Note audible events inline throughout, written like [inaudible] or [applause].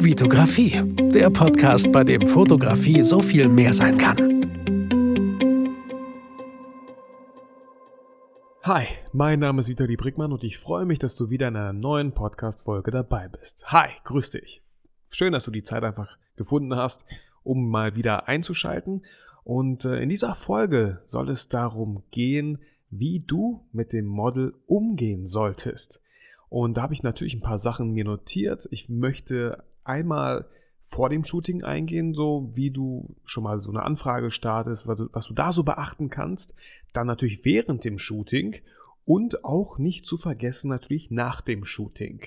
Vitografie, der Podcast, bei dem Fotografie so viel mehr sein kann. Hi, mein Name ist Vitali Brickmann und ich freue mich, dass du wieder in einer neuen Podcast-Folge dabei bist. Hi, grüß dich. Schön, dass du die Zeit einfach gefunden hast, um mal wieder einzuschalten. Und äh, in dieser Folge soll es darum gehen, wie du mit dem Model umgehen solltest. Und da habe ich natürlich ein paar Sachen mir notiert. Ich möchte einmal vor dem Shooting eingehen, so wie du schon mal so eine Anfrage startest, was du, was du da so beachten kannst. Dann natürlich während dem Shooting und auch nicht zu vergessen natürlich nach dem Shooting.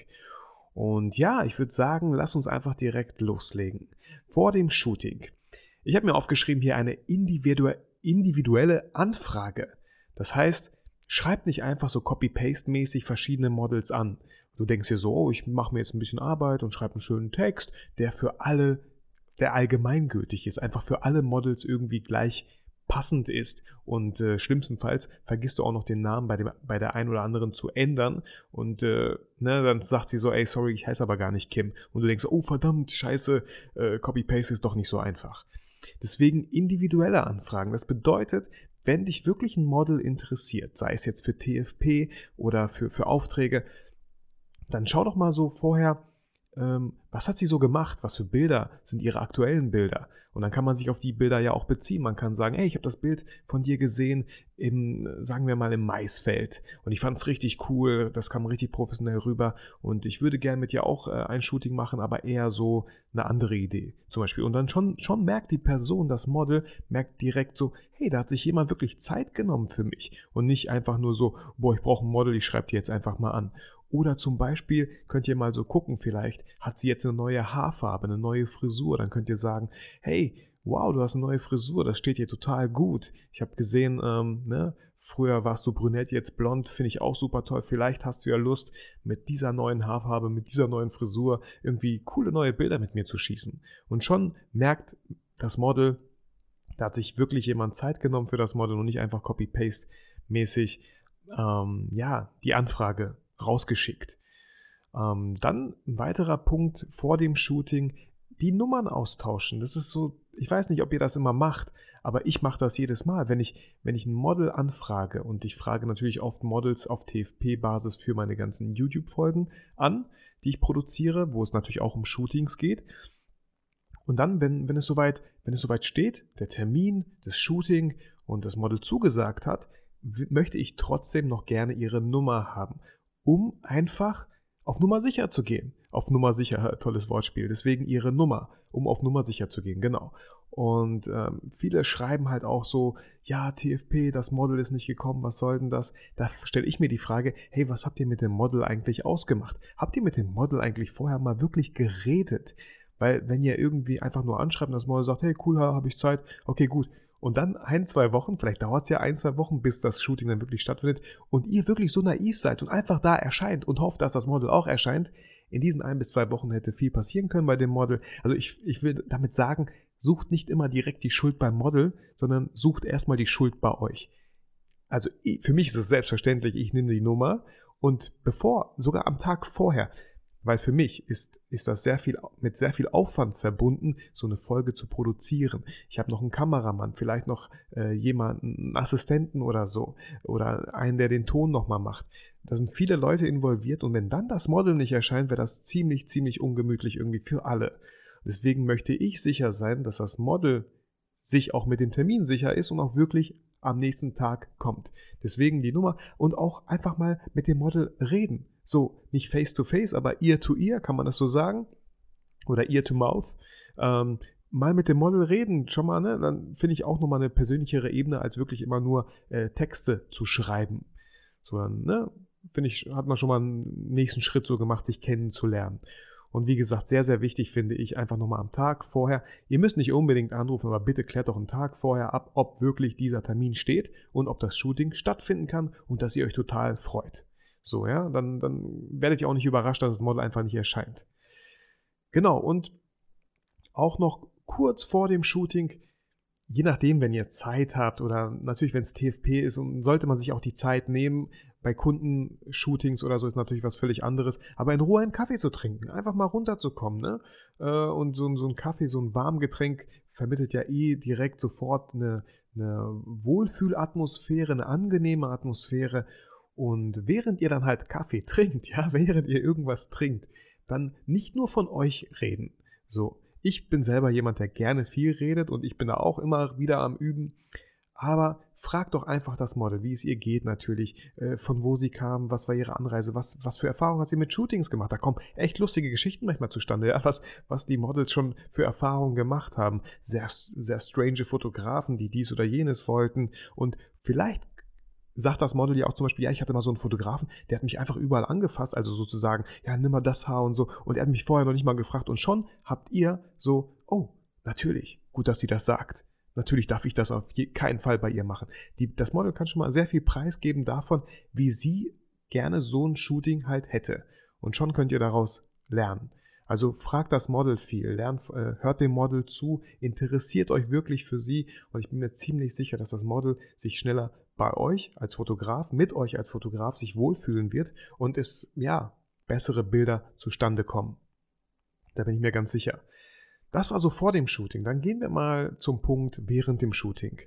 Und ja, ich würde sagen, lass uns einfach direkt loslegen. Vor dem Shooting. Ich habe mir aufgeschrieben hier eine individuelle Anfrage. Das heißt, schreib nicht einfach so copy-paste-mäßig verschiedene Models an. Du denkst dir so, oh, ich mache mir jetzt ein bisschen Arbeit und schreibe einen schönen Text, der für alle, der allgemeingültig ist, einfach für alle Models irgendwie gleich passend ist. Und äh, schlimmstenfalls vergisst du auch noch den Namen bei, dem, bei der einen oder anderen zu ändern. Und äh, ne, dann sagt sie so, ey, sorry, ich heiße aber gar nicht Kim. Und du denkst, oh verdammt, scheiße, äh, Copy-Paste ist doch nicht so einfach. Deswegen individuelle Anfragen. Das bedeutet, wenn dich wirklich ein Model interessiert, sei es jetzt für TFP oder für, für Aufträge, dann schau doch mal so vorher, ähm, was hat sie so gemacht? Was für Bilder sind ihre aktuellen Bilder? Und dann kann man sich auf die Bilder ja auch beziehen. Man kann sagen, hey, ich habe das Bild von dir gesehen im, sagen wir mal, im Maisfeld. Und ich fand es richtig cool, das kam richtig professionell rüber. Und ich würde gerne mit dir auch äh, ein Shooting machen, aber eher so eine andere Idee zum Beispiel. Und dann schon, schon merkt die Person, das Model, merkt direkt so, hey, da hat sich jemand wirklich Zeit genommen für mich. Und nicht einfach nur so, boah, ich brauche ein Model, ich schreibe dir jetzt einfach mal an. Oder zum Beispiel könnt ihr mal so gucken, vielleicht hat sie jetzt eine neue Haarfarbe, eine neue Frisur. Dann könnt ihr sagen, hey, wow, du hast eine neue Frisur, das steht dir total gut. Ich habe gesehen, ähm, ne, früher warst du brünett, jetzt blond, finde ich auch super toll. Vielleicht hast du ja Lust, mit dieser neuen Haarfarbe, mit dieser neuen Frisur irgendwie coole neue Bilder mit mir zu schießen. Und schon merkt das Model, da hat sich wirklich jemand Zeit genommen für das Model und nicht einfach Copy-Paste-mäßig, ähm, ja, die Anfrage rausgeschickt. Ähm, dann ein weiterer Punkt vor dem Shooting, die Nummern austauschen. Das ist so, ich weiß nicht, ob ihr das immer macht, aber ich mache das jedes Mal. Wenn ich, wenn ich ein Model anfrage und ich frage natürlich oft Models auf TFP-Basis für meine ganzen YouTube-Folgen an, die ich produziere, wo es natürlich auch um Shootings geht. Und dann, wenn, wenn, es soweit, wenn es soweit steht, der Termin, das Shooting und das Model zugesagt hat, möchte ich trotzdem noch gerne ihre Nummer haben um einfach auf Nummer sicher zu gehen. Auf Nummer sicher, tolles Wortspiel. Deswegen ihre Nummer, um auf Nummer sicher zu gehen, genau. Und ähm, viele schreiben halt auch so, ja, TFP, das Model ist nicht gekommen, was soll denn das? Da stelle ich mir die Frage, hey, was habt ihr mit dem Model eigentlich ausgemacht? Habt ihr mit dem Model eigentlich vorher mal wirklich geredet? Weil wenn ihr irgendwie einfach nur anschreibt und das Model sagt, hey, cool, habe ich Zeit, okay, gut, und dann ein, zwei Wochen, vielleicht dauert es ja ein, zwei Wochen, bis das Shooting dann wirklich stattfindet und ihr wirklich so naiv seid und einfach da erscheint und hofft, dass das Model auch erscheint, in diesen ein bis zwei Wochen hätte viel passieren können bei dem Model. Also ich, ich will damit sagen, sucht nicht immer direkt die Schuld beim Model, sondern sucht erstmal die Schuld bei euch. Also für mich ist es selbstverständlich, ich nehme die Nummer und bevor, sogar am Tag vorher, weil für mich ist, ist das sehr viel, mit sehr viel Aufwand verbunden, so eine Folge zu produzieren. Ich habe noch einen Kameramann, vielleicht noch äh, jemanden, einen Assistenten oder so. Oder einen, der den Ton nochmal macht. Da sind viele Leute involviert und wenn dann das Model nicht erscheint, wäre das ziemlich, ziemlich ungemütlich irgendwie für alle. Deswegen möchte ich sicher sein, dass das Model sich auch mit dem Termin sicher ist und auch wirklich am nächsten Tag kommt. Deswegen die Nummer und auch einfach mal mit dem Model reden. So, nicht face to face, aber ear to ear, kann man das so sagen? Oder ear to mouth. Ähm, mal mit dem Model reden, schon mal, ne? Dann finde ich auch nochmal eine persönlichere Ebene, als wirklich immer nur äh, Texte zu schreiben. Sondern, ne? Finde ich, hat man schon mal einen nächsten Schritt so gemacht, sich kennenzulernen. Und wie gesagt, sehr, sehr wichtig finde ich einfach nochmal am Tag vorher. Ihr müsst nicht unbedingt anrufen, aber bitte klärt doch einen Tag vorher ab, ob wirklich dieser Termin steht und ob das Shooting stattfinden kann und dass ihr euch total freut. So, ja, dann, dann werdet ihr auch nicht überrascht, dass das Model einfach nicht erscheint. Genau, und auch noch kurz vor dem Shooting, je nachdem, wenn ihr Zeit habt oder natürlich, wenn es TFP ist, und sollte man sich auch die Zeit nehmen. Bei Kundenshootings oder so ist natürlich was völlig anderes. Aber in Ruhe einen Kaffee zu trinken, einfach mal runterzukommen, ne? Äh, und so, so ein Kaffee, so ein Warmgetränk vermittelt ja eh direkt sofort eine, eine Wohlfühlatmosphäre, eine angenehme Atmosphäre. Und während ihr dann halt Kaffee [laughs] trinkt, ja, während ihr irgendwas trinkt, dann nicht nur von euch reden. So, ich bin selber jemand, der gerne viel redet und ich bin da auch immer wieder am Üben. Aber fragt doch einfach das Model, wie es ihr geht natürlich, äh, von wo sie kam, was war ihre Anreise, was, was für Erfahrungen hat sie mit Shootings gemacht. Da kommen echt lustige Geschichten manchmal zustande, ja, was, was die Models schon für Erfahrungen gemacht haben. Sehr, sehr strange Fotografen, die dies oder jenes wollten. Und vielleicht sagt das Model ja auch zum Beispiel, ja, ich hatte mal so einen Fotografen, der hat mich einfach überall angefasst, also sozusagen, ja, nimm mal das Haar und so. Und er hat mich vorher noch nicht mal gefragt. Und schon habt ihr so, oh, natürlich, gut, dass sie das sagt. Natürlich darf ich das auf keinen Fall bei ihr machen. Die, das Model kann schon mal sehr viel preisgeben davon, wie sie gerne so ein Shooting halt hätte. Und schon könnt ihr daraus lernen. Also fragt das Model viel, lernt, äh, hört dem Model zu, interessiert euch wirklich für sie und ich bin mir ziemlich sicher, dass das Model sich schneller bei euch als Fotograf, mit euch als Fotograf sich wohlfühlen wird und es, ja, bessere Bilder zustande kommen. Da bin ich mir ganz sicher. Das war so vor dem Shooting. Dann gehen wir mal zum Punkt während dem Shooting.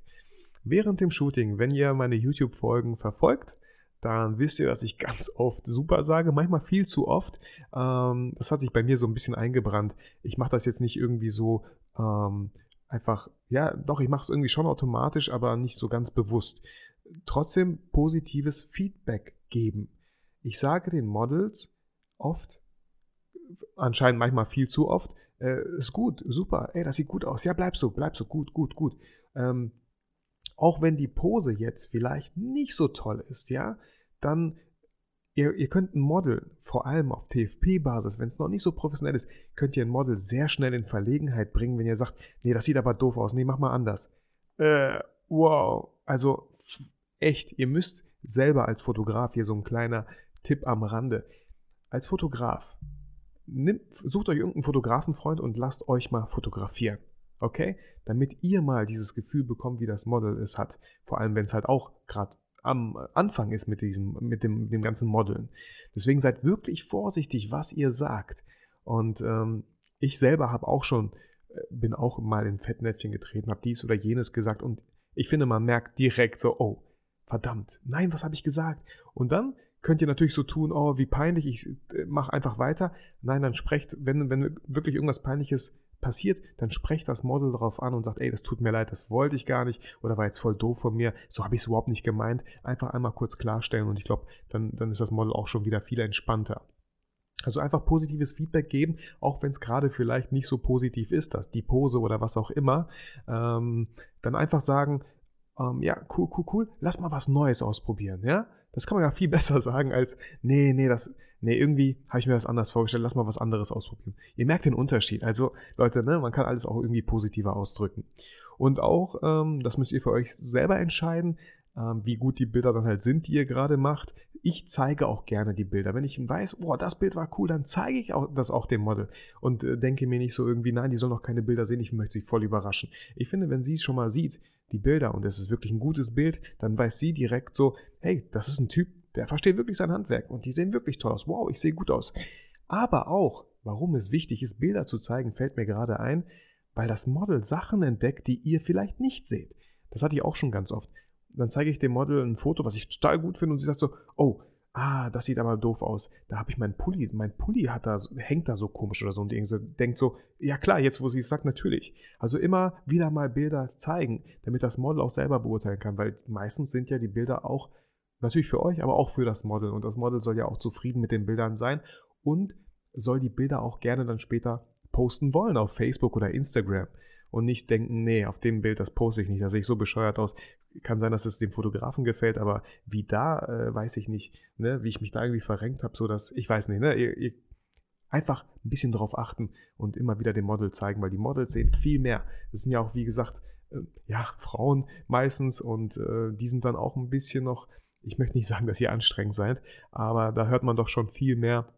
Während dem Shooting, wenn ihr meine YouTube-Folgen verfolgt, dann wisst ihr, dass ich ganz oft super sage, manchmal viel zu oft. Ähm, das hat sich bei mir so ein bisschen eingebrannt. Ich mache das jetzt nicht irgendwie so ähm, einfach, ja, doch, ich mache es irgendwie schon automatisch, aber nicht so ganz bewusst trotzdem positives Feedback geben. Ich sage den Models oft, anscheinend manchmal viel zu oft, äh, ist gut, super, ey, das sieht gut aus, ja, bleib so, bleib so, gut, gut, gut. Ähm, auch wenn die Pose jetzt vielleicht nicht so toll ist, ja, dann Ihr, ihr, könnt ein Model, vor allem auf TFP-Basis, wenn es noch nicht so professionell ist, könnt ihr ein Model sehr schnell in Verlegenheit bringen, wenn ihr sagt, nee, das sieht aber doof aus, nee, mach mal anders. Äh, wow. Also echt, ihr müsst selber als Fotograf, hier so ein kleiner Tipp am Rande, als Fotograf, nimmt, sucht euch irgendeinen Fotografenfreund und lasst euch mal fotografieren. Okay? Damit ihr mal dieses Gefühl bekommt, wie das Model es hat. Vor allem, wenn es halt auch gerade am Anfang ist mit diesem, mit dem, dem ganzen Modeln. Deswegen seid wirklich vorsichtig, was ihr sagt. Und ähm, ich selber habe auch schon, äh, bin auch mal in Fettnäpfchen getreten, habe dies oder jenes gesagt und ich finde, man merkt direkt so, oh, verdammt, nein, was habe ich gesagt? Und dann könnt ihr natürlich so tun, oh, wie peinlich, ich äh, mache einfach weiter. Nein, dann sprecht, wenn, wenn wirklich irgendwas Peinliches passiert, dann sprecht das Model darauf an und sagt, ey, das tut mir leid, das wollte ich gar nicht oder war jetzt voll doof von mir, so habe ich es überhaupt nicht gemeint. Einfach einmal kurz klarstellen und ich glaube, dann, dann ist das Model auch schon wieder viel entspannter. Also einfach positives Feedback geben, auch wenn es gerade vielleicht nicht so positiv ist, dass die Pose oder was auch immer. Ähm, dann einfach sagen, ähm, ja, cool, cool, cool, lass mal was Neues ausprobieren, ja? Das kann man ja viel [laughs] besser sagen als, nee, nee, das, nee, irgendwie habe ich mir das anders vorgestellt, lass mal was anderes ausprobieren. Ihr merkt den Unterschied. Also, Leute, ne, man kann alles auch irgendwie positiver ausdrücken. Und auch, ähm, das müsst ihr für euch selber entscheiden, ähm, wie gut die Bilder dann halt sind, die ihr gerade macht. Ich zeige auch gerne die Bilder. Wenn ich weiß, boah, das Bild war cool, dann zeige ich auch, das auch dem Model und äh, denke mir nicht so irgendwie, nein, die soll noch keine Bilder sehen, ich möchte sie voll überraschen. Ich finde, wenn sie es schon mal sieht, die Bilder, und es ist wirklich ein gutes Bild, dann weiß sie direkt so, hey, das ist ein Typ, der versteht wirklich sein Handwerk und die sehen wirklich toll aus. Wow, ich sehe gut aus. Aber auch, warum es wichtig ist, Bilder zu zeigen, fällt mir gerade ein, weil das Model Sachen entdeckt, die ihr vielleicht nicht seht. Das hatte ich auch schon ganz oft dann zeige ich dem Model ein Foto, was ich total gut finde und sie sagt so, oh, ah, das sieht aber doof aus. Da habe ich meinen Pulli, mein Pulli hat da, hängt da so komisch oder so und so, denkt so, ja klar, jetzt wo sie es sagt, natürlich. Also immer wieder mal Bilder zeigen, damit das Model auch selber beurteilen kann, weil meistens sind ja die Bilder auch natürlich für euch, aber auch für das Model und das Model soll ja auch zufrieden mit den Bildern sein und soll die Bilder auch gerne dann später posten wollen auf Facebook oder Instagram und nicht denken, nee, auf dem Bild, das poste ich nicht, da sehe ich so bescheuert aus. Kann sein, dass es dem Fotografen gefällt, aber wie da, äh, weiß ich nicht, ne, wie ich mich da irgendwie verrenkt habe, so dass, ich weiß nicht, ne, ihr, ihr einfach ein bisschen drauf achten und immer wieder dem Model zeigen, weil die Models sehen viel mehr. Das sind ja auch, wie gesagt, äh, ja, Frauen meistens und äh, die sind dann auch ein bisschen noch, ich möchte nicht sagen, dass ihr anstrengend seid, aber da hört man doch schon viel mehr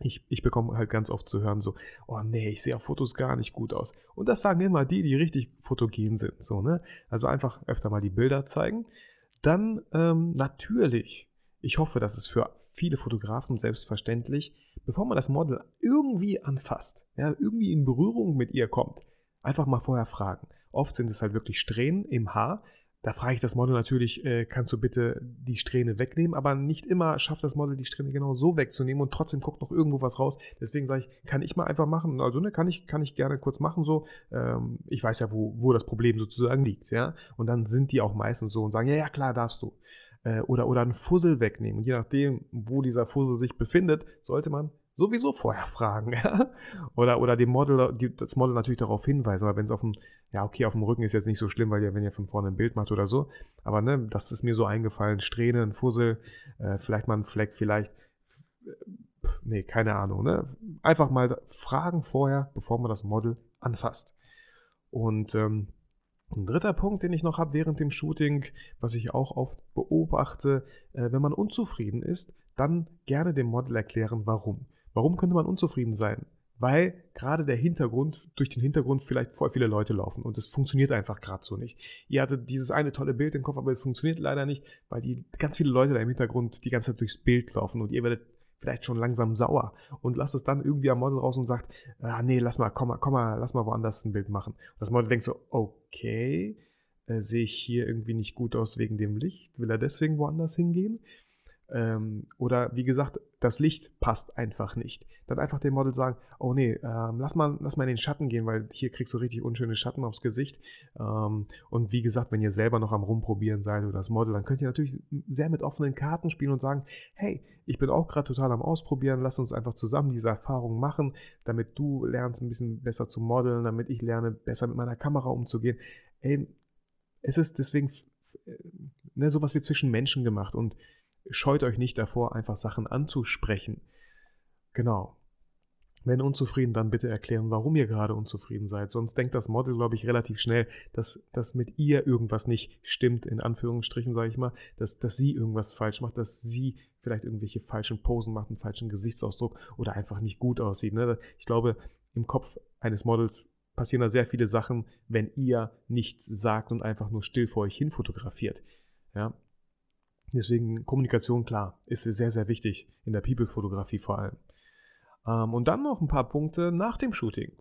ich, ich bekomme halt ganz oft zu hören so, oh nee, ich sehe auf Fotos gar nicht gut aus. Und das sagen immer die, die richtig fotogen sind. So, ne? Also einfach öfter mal die Bilder zeigen. Dann ähm, natürlich, ich hoffe, das ist für viele Fotografen selbstverständlich, bevor man das Model irgendwie anfasst, ja, irgendwie in Berührung mit ihr kommt, einfach mal vorher fragen. Oft sind es halt wirklich Strähnen im Haar, da frage ich das Model natürlich, äh, kannst du bitte die Strähne wegnehmen, aber nicht immer schafft das Model die Strähne genau so wegzunehmen und trotzdem guckt noch irgendwo was raus. Deswegen sage ich, kann ich mal einfach machen. Also ne, kann ich, kann ich gerne kurz machen so. Ähm, ich weiß ja, wo, wo das Problem sozusagen liegt, ja. Und dann sind die auch meistens so und sagen, ja, ja, klar, darfst du. Äh, oder, oder einen Fussel wegnehmen. Und je nachdem, wo dieser Fussel sich befindet, sollte man sowieso vorher fragen. [laughs] Ja? Oder, oder dem Model, das Model natürlich darauf hinweisen, aber wenn es auf dem, ja, okay, auf dem Rücken ist jetzt nicht so schlimm, weil ihr, wenn ihr von vorne ein Bild macht oder so. Aber ne, das ist mir so eingefallen. Strähne, ein Fussel, äh, vielleicht mal ein Fleck, vielleicht. Äh, nee, keine Ahnung. Ne? Einfach mal fragen vorher, bevor man das Model anfasst. Und ähm, ein dritter Punkt, den ich noch habe während dem Shooting, was ich auch oft beobachte, äh, wenn man unzufrieden ist, dann gerne dem Model erklären, warum. Warum könnte man unzufrieden sein? Weil gerade der Hintergrund, durch den Hintergrund vielleicht voll viele Leute laufen und es funktioniert einfach gerade so nicht. Ihr hattet dieses eine tolle Bild im Kopf, aber es funktioniert leider nicht, weil die ganz viele Leute da im Hintergrund die ganze Zeit durchs Bild laufen und ihr werdet vielleicht schon langsam sauer und lasst es dann irgendwie am Model raus und sagt, ah nee, lass mal, komm mal, komm mal, lass mal woanders ein Bild machen. Und das Model denkt so, okay, äh, sehe ich hier irgendwie nicht gut aus wegen dem Licht, will er deswegen woanders hingehen? Ähm, oder wie gesagt, das Licht passt einfach nicht. Dann einfach dem Model sagen, oh nee, ähm, lass, mal, lass mal in den Schatten gehen, weil hier kriegst du richtig unschöne Schatten aufs Gesicht. Ähm, und wie gesagt, wenn ihr selber noch am Rumprobieren seid oder das Model, dann könnt ihr natürlich sehr mit offenen Karten spielen und sagen, hey, ich bin auch gerade total am Ausprobieren, lass uns einfach zusammen diese Erfahrung machen, damit du lernst ein bisschen besser zu modeln, damit ich lerne besser mit meiner Kamera umzugehen. Ey, es ist deswegen ne, sowas wie zwischen Menschen gemacht und scheut euch nicht davor, einfach Sachen anzusprechen. Genau. Wenn unzufrieden, dann bitte erklären, warum ihr gerade unzufrieden seid. Sonst denkt das Model, glaube ich, relativ schnell, dass, dass mit ihr irgendwas nicht stimmt, in Anführungsstrichen, sage ich mal, dass, dass sie irgendwas falsch macht, dass sie vielleicht irgendwelche falschen Posen macht, einen falschen Gesichtsausdruck oder einfach nicht gut aussieht. Ne? Ich glaube, im Kopf eines Models passieren da sehr viele Sachen, wenn ihr nichts sagt und einfach nur still vor euch hin fotografiert. Ja, Deswegen Kommunikation, klar, ist sehr, sehr wichtig in der People-Fotografie vor allem. Ähm, und dann noch ein paar Punkte nach dem Shooting.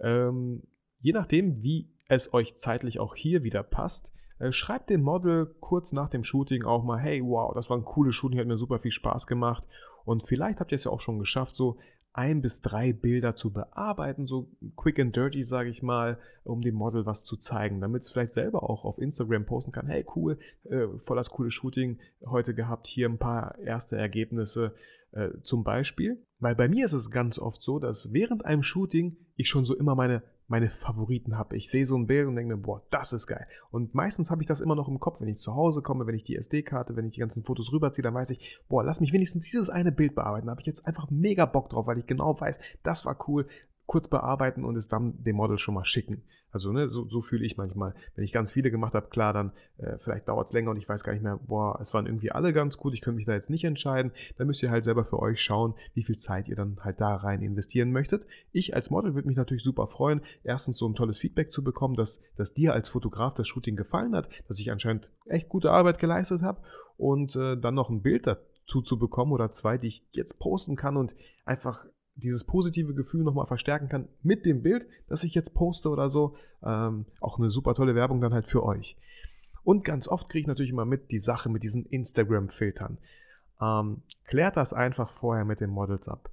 Ähm, je nachdem, wie es euch zeitlich auch hier wieder passt, äh, schreibt dem Model kurz nach dem Shooting auch mal, hey, wow, das war ein cooles Shooting, hat mir super viel Spaß gemacht. Und vielleicht habt ihr es ja auch schon geschafft, so ein bis drei Bilder zu bearbeiten, so quick and dirty, sage ich mal, um dem Model was zu zeigen, damit es vielleicht selber auch auf Instagram posten kann. Hey, cool, äh, voll das coole Shooting heute gehabt, hier ein paar erste Ergebnisse äh, zum Beispiel. Weil bei mir ist es ganz oft so, dass während einem Shooting ich schon so immer meine meine Favoriten habe. Ich sehe so ein Bild und denke mir, boah, das ist geil. Und meistens habe ich das immer noch im Kopf, wenn ich zu Hause komme, wenn ich die SD-Karte, wenn ich die ganzen Fotos rüberziehe, dann weiß ich, boah, lass mich wenigstens dieses eine Bild bearbeiten. Da habe ich jetzt einfach mega Bock drauf, weil ich genau weiß, das war cool kurz bearbeiten und es dann dem Model schon mal schicken. Also ne, so, so fühle ich manchmal. Wenn ich ganz viele gemacht habe, klar, dann äh, vielleicht dauert es länger und ich weiß gar nicht mehr, boah, es waren irgendwie alle ganz gut, ich könnte mich da jetzt nicht entscheiden. Dann müsst ihr halt selber für euch schauen, wie viel Zeit ihr dann halt da rein investieren möchtet. Ich als Model würde mich natürlich super freuen, erstens so ein tolles Feedback zu bekommen, dass, dass dir als Fotograf das Shooting gefallen hat, dass ich anscheinend echt gute Arbeit geleistet habe und äh, dann noch ein Bild dazu zu bekommen oder zwei, die ich jetzt posten kann und einfach dieses positive Gefühl nochmal verstärken kann mit dem Bild, das ich jetzt poste oder so. Ähm, auch eine super tolle Werbung dann halt für euch. Und ganz oft kriege ich natürlich immer mit die Sache mit diesen Instagram-Filtern. Ähm, klärt das einfach vorher mit den Models ab.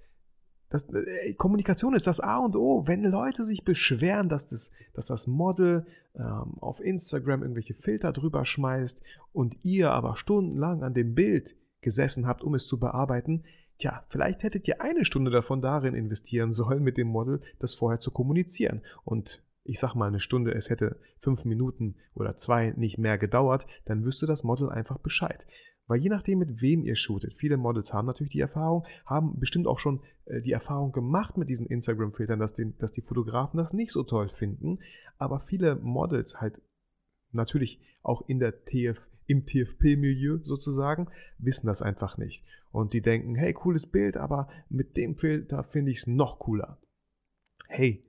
Das, äh, Kommunikation ist das A und O. Wenn Leute sich beschweren, dass das, dass das Model ähm, auf Instagram irgendwelche Filter drüber schmeißt und ihr aber stundenlang an dem Bild gesessen habt, um es zu bearbeiten, Tja, vielleicht hättet ihr eine Stunde davon darin investieren sollen, mit dem Model das vorher zu kommunizieren. Und ich sag mal eine Stunde, es hätte fünf Minuten oder zwei nicht mehr gedauert, dann wüsste das Model einfach Bescheid. Weil je nachdem, mit wem ihr shootet, viele Models haben natürlich die Erfahrung, haben bestimmt auch schon äh, die Erfahrung gemacht mit diesen Instagram-Filtern, dass, dass die Fotografen das nicht so toll finden. Aber viele Models halt natürlich auch in der TF, im TFP-Milieu sozusagen, wissen das einfach nicht. Und die denken, hey, cooles Bild, aber mit dem Filter finde ich es noch cooler. Hey,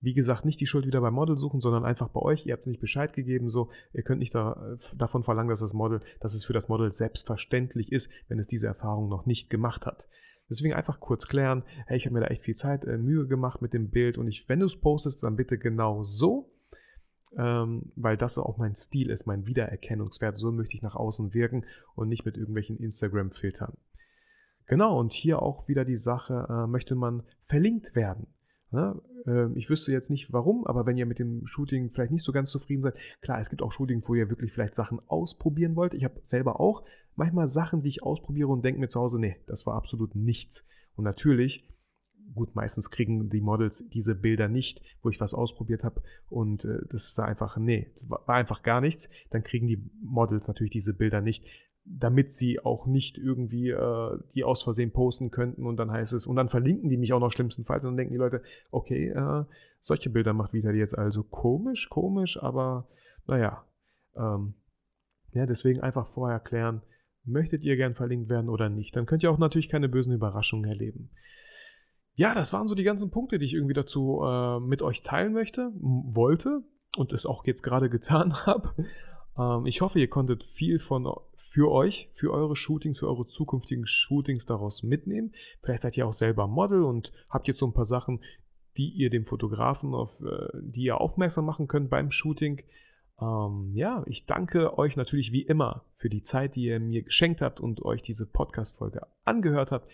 wie gesagt, nicht die Schuld wieder beim Model suchen, sondern einfach bei euch. Ihr habt nicht Bescheid gegeben, so. Ihr könnt nicht da, äh, davon verlangen, dass das Model, dass es für das Model selbstverständlich ist, wenn es diese Erfahrung noch nicht gemacht hat. Deswegen einfach kurz klären, hey, ich habe mir da echt viel Zeit, äh, Mühe gemacht mit dem Bild und ich, wenn du es postest, dann bitte genau so, ähm, weil das auch mein Stil ist, mein Wiedererkennungswert. So möchte ich nach außen wirken und nicht mit irgendwelchen Instagram-Filtern. Genau, und hier auch wieder die Sache, äh, möchte man verlinkt werden. Ne? Ähm, ich wüsste jetzt nicht warum, aber wenn ihr mit dem Shooting vielleicht nicht so ganz zufrieden seid, klar, es gibt auch Shootings, wo ihr wirklich vielleicht Sachen ausprobieren wollt. Ich habe selber auch manchmal Sachen, die ich ausprobiere und denke mir zu Hause, nee, das war absolut nichts. Und natürlich, gut, meistens kriegen die Models diese Bilder nicht, wo ich was ausprobiert habe und äh, das ist da einfach, nee, war einfach gar nichts. Dann kriegen die Models natürlich diese Bilder nicht damit sie auch nicht irgendwie äh, die aus Versehen posten könnten und dann heißt es, und dann verlinken die mich auch noch schlimmstenfalls und dann denken die Leute, okay, äh, solche Bilder macht Vitali jetzt also komisch, komisch, aber naja. Ähm, ja, deswegen einfach vorher klären, möchtet ihr gern verlinkt werden oder nicht. Dann könnt ihr auch natürlich keine bösen Überraschungen erleben. Ja, das waren so die ganzen Punkte, die ich irgendwie dazu äh, mit euch teilen möchte, wollte und es auch jetzt gerade [laughs] getan habe. Ähm, ich hoffe, ihr konntet viel von für euch, für eure Shootings, für eure zukünftigen Shootings daraus mitnehmen. Vielleicht seid ihr auch selber Model und habt jetzt so ein paar Sachen, die ihr dem Fotografen auf, äh, die ihr aufmerksam machen könnt beim Shooting. Ähm, ja, ich danke euch natürlich wie immer für die Zeit, die ihr mir geschenkt habt und euch diese Podcast-Folge angehört habt.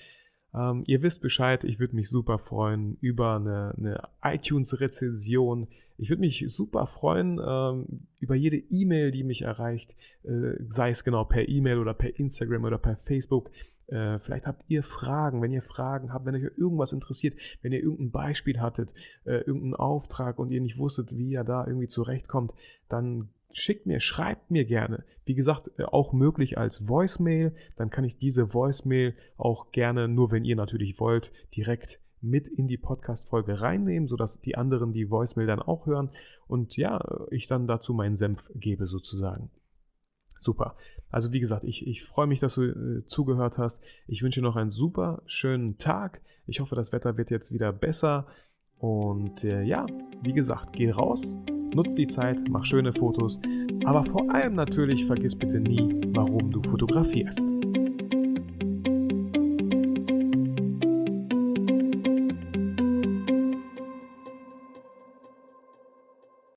Ähm, ihr wisst Bescheid, ich würde mich super freuen über eine, eine iTunes-Rezession. Ich würde mich super freuen ähm, über jede E-Mail, die mich erreicht, äh, sei es genau per E-Mail oder per Instagram oder per Facebook. Äh, vielleicht habt ihr Fragen, wenn ihr Fragen habt, wenn euch irgendwas interessiert, wenn ihr irgendein Beispiel hattet, äh, irgendeinen Auftrag und ihr nicht wusstet, wie ihr da irgendwie zurechtkommt, dann schickt mir, schreibt mir gerne. Wie gesagt, äh, auch möglich als Voicemail. Dann kann ich diese Voicemail auch gerne, nur wenn ihr natürlich wollt, direkt mit in die Podcast-Folge reinnehmen, sodass die anderen die Voicemail dann auch hören und ja, ich dann dazu meinen Senf gebe sozusagen. Super. Also wie gesagt, ich, ich freue mich, dass du äh, zugehört hast. Ich wünsche noch einen super schönen Tag. Ich hoffe, das Wetter wird jetzt wieder besser. Und äh, ja, wie gesagt, geh raus, Nutz die Zeit, mach schöne Fotos, aber vor allem natürlich vergiss bitte nie, warum du fotografierst.